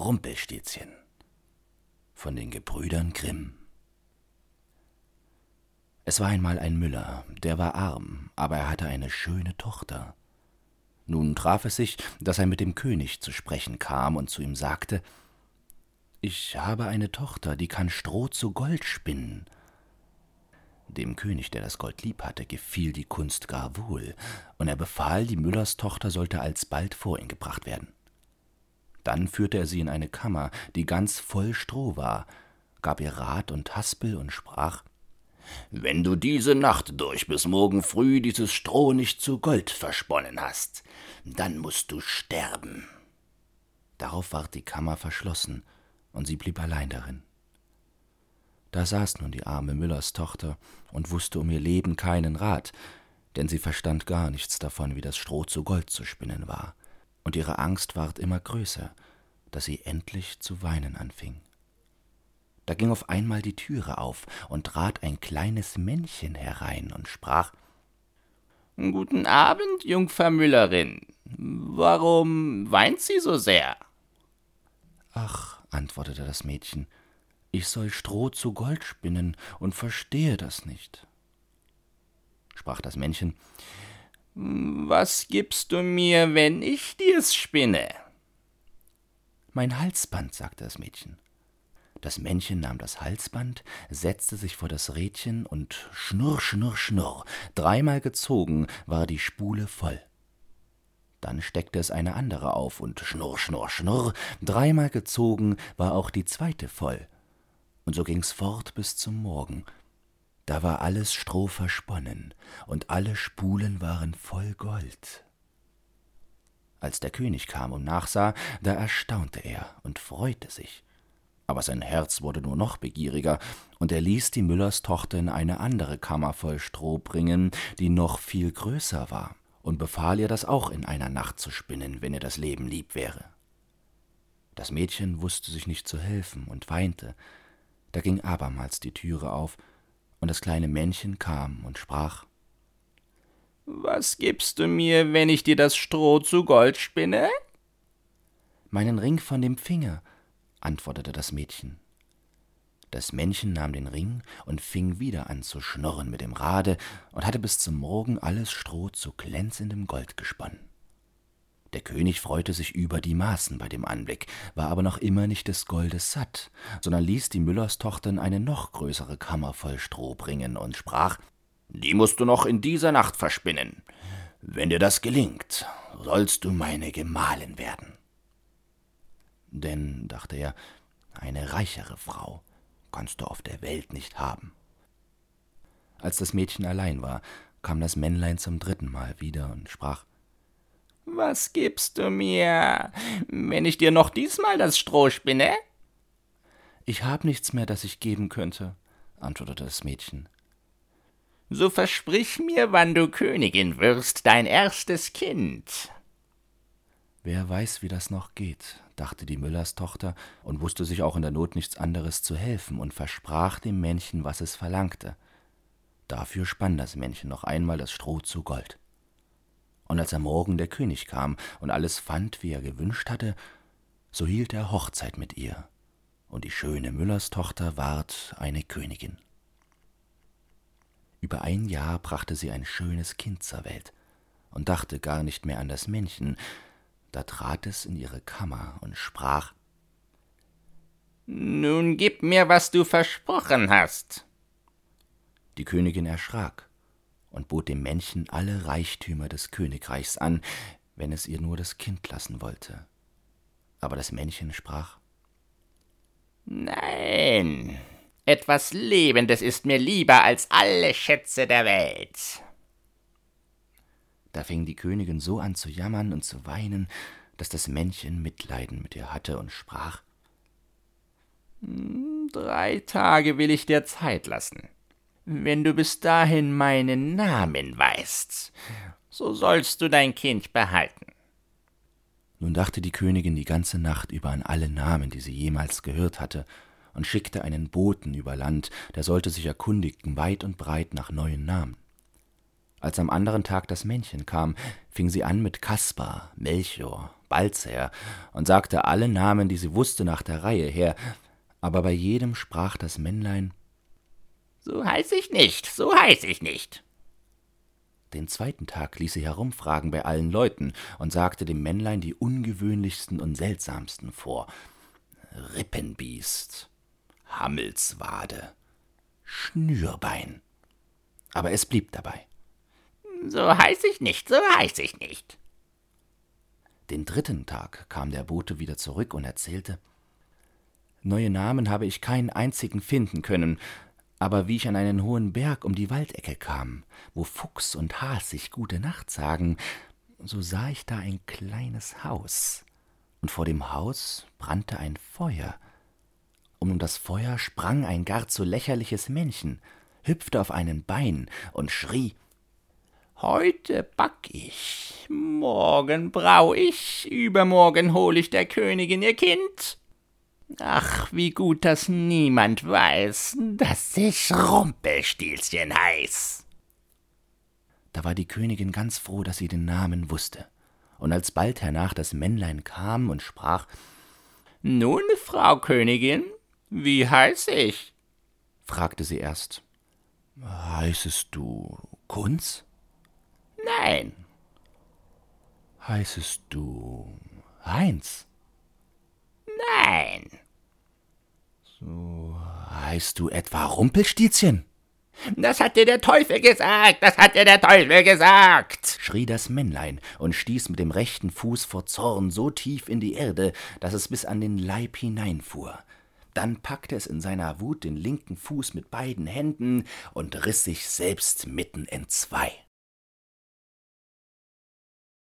Rumpelstilzchen von den Gebrüdern Grimm. Es war einmal ein Müller, der war arm, aber er hatte eine schöne Tochter. Nun traf es sich, dass er mit dem König zu sprechen kam und zu ihm sagte Ich habe eine Tochter, die kann Stroh zu Gold spinnen. Dem König, der das Gold lieb hatte, gefiel die Kunst gar wohl, und er befahl, die Müllerstochter sollte alsbald vor ihn gebracht werden. Dann führte er sie in eine Kammer, die ganz voll Stroh war, gab ihr Rat und Haspel und sprach Wenn du diese Nacht durch bis morgen früh dieses Stroh nicht zu Gold versponnen hast, dann musst du sterben. Darauf ward die Kammer verschlossen, und sie blieb allein darin. Da saß nun die arme Müllerstochter und wusste um ihr Leben keinen Rat, denn sie verstand gar nichts davon, wie das Stroh zu Gold zu spinnen war und ihre Angst ward immer größer, dass sie endlich zu weinen anfing. Da ging auf einmal die Türe auf und trat ein kleines Männchen herein und sprach Guten Abend, Jungfer Müllerin. Warum weint sie so sehr? Ach, antwortete das Mädchen, ich soll Stroh zu Gold spinnen und verstehe das nicht. Sprach das Männchen, was gibst du mir, wenn ich dir's spinne? Mein Halsband, sagte das Mädchen. Das Männchen nahm das Halsband, setzte sich vor das Rädchen und schnurr, schnurr, schnurr, dreimal gezogen war die Spule voll. Dann steckte es eine andere auf und schnurr, schnurr, schnurr, dreimal gezogen war auch die zweite voll. Und so ging's fort bis zum Morgen, da war alles Stroh versponnen, und alle Spulen waren voll Gold. Als der König kam und nachsah, da erstaunte er und freute sich. Aber sein Herz wurde nur noch begieriger, und er ließ die Müllerstochter in eine andere Kammer voll Stroh bringen, die noch viel größer war, und befahl ihr, das auch in einer Nacht zu spinnen, wenn ihr das Leben lieb wäre. Das Mädchen wusste sich nicht zu helfen und weinte. Da ging abermals die Türe auf, und das kleine Männchen kam und sprach Was gibst du mir, wenn ich dir das Stroh zu Gold spinne? Meinen Ring von dem Finger, antwortete das Mädchen. Das Männchen nahm den Ring und fing wieder an zu schnurren mit dem Rade und hatte bis zum Morgen alles Stroh zu glänzendem Gold gesponnen. Der König freute sich über die Maßen bei dem Anblick, war aber noch immer nicht des Goldes satt, sondern ließ die Müllerstochter in eine noch größere Kammer voll Stroh bringen und sprach Die musst du noch in dieser Nacht verspinnen. Wenn dir das gelingt, sollst du meine Gemahlin werden. Denn, dachte er, eine reichere Frau kannst du auf der Welt nicht haben. Als das Mädchen allein war, kam das Männlein zum dritten Mal wieder und sprach was gibst du mir, wenn ich dir noch diesmal das Stroh spinne? Ich hab nichts mehr, das ich geben könnte, antwortete das Mädchen. So versprich mir, wann du Königin wirst, dein erstes Kind. Wer weiß, wie das noch geht, dachte die Müllerstochter und wusste sich auch in der Not nichts anderes zu helfen und versprach dem Männchen, was es verlangte. Dafür spann das Männchen noch einmal das Stroh zu Gold. Und als am Morgen der König kam und alles fand, wie er gewünscht hatte, so hielt er Hochzeit mit ihr, und die schöne Müllerstochter ward eine Königin. Über ein Jahr brachte sie ein schönes Kind zur Welt und dachte gar nicht mehr an das Männchen, da trat es in ihre Kammer und sprach Nun gib mir, was du versprochen hast. Die Königin erschrak und bot dem Männchen alle Reichtümer des Königreichs an, wenn es ihr nur das Kind lassen wollte. Aber das Männchen sprach Nein, etwas Lebendes ist mir lieber als alle Schätze der Welt. Da fing die Königin so an zu jammern und zu weinen, dass das Männchen Mitleiden mit ihr hatte und sprach hm, Drei Tage will ich dir Zeit lassen. Wenn du bis dahin meinen Namen weißt, so sollst du dein Kind behalten. Nun dachte die Königin die ganze Nacht über an alle Namen, die sie jemals gehört hatte, und schickte einen Boten über Land, der sollte sich erkundigen weit und breit nach neuen Namen. Als am anderen Tag das Männchen kam, fing sie an mit Kaspar, Melchior, Balzer und sagte alle Namen, die sie wusste, nach der Reihe her, aber bei jedem sprach das Männlein So heiß ich nicht, so heiß ich nicht. Den zweiten Tag ließ sie herumfragen bei allen Leuten und sagte dem Männlein die ungewöhnlichsten und seltsamsten vor. Rippenbiest, Hammelswade, Schnürbein. Aber es blieb dabei. So heiß ich nicht, so heiß ich nicht. Den dritten Tag kam der Bote wieder zurück und erzählte Neue Namen habe ich keinen einzigen finden können, aber wie ich an einen hohen Berg um die Waldecke kam, wo Fuchs und Has sich gute Nacht sagen, so sah ich da ein kleines Haus, und vor dem Haus brannte ein Feuer, um das Feuer sprang ein gar zu lächerliches Männchen, hüpfte auf einen Bein und schrie Heute back ich, morgen brau ich, übermorgen hol ich der Königin ihr Kind. Ach, wie gut, dass niemand weiß, dass ich Rumpelstilzchen heiß. Da war die Königin ganz froh, dass sie den Namen wusste. Und als bald hernach das Männlein kam und sprach Nun, Frau Königin, wie heiß ich? fragte sie erst Heißest du Kunz? Nein. Heißest du Heinz? Nein. So heißt du etwa Rumpelstilzchen? Das hat dir der Teufel gesagt, das hat dir der Teufel gesagt, schrie das Männlein und stieß mit dem rechten Fuß vor Zorn so tief in die Erde, dass es bis an den Leib hineinfuhr. Dann packte es in seiner Wut den linken Fuß mit beiden Händen und riß sich selbst mitten entzwei.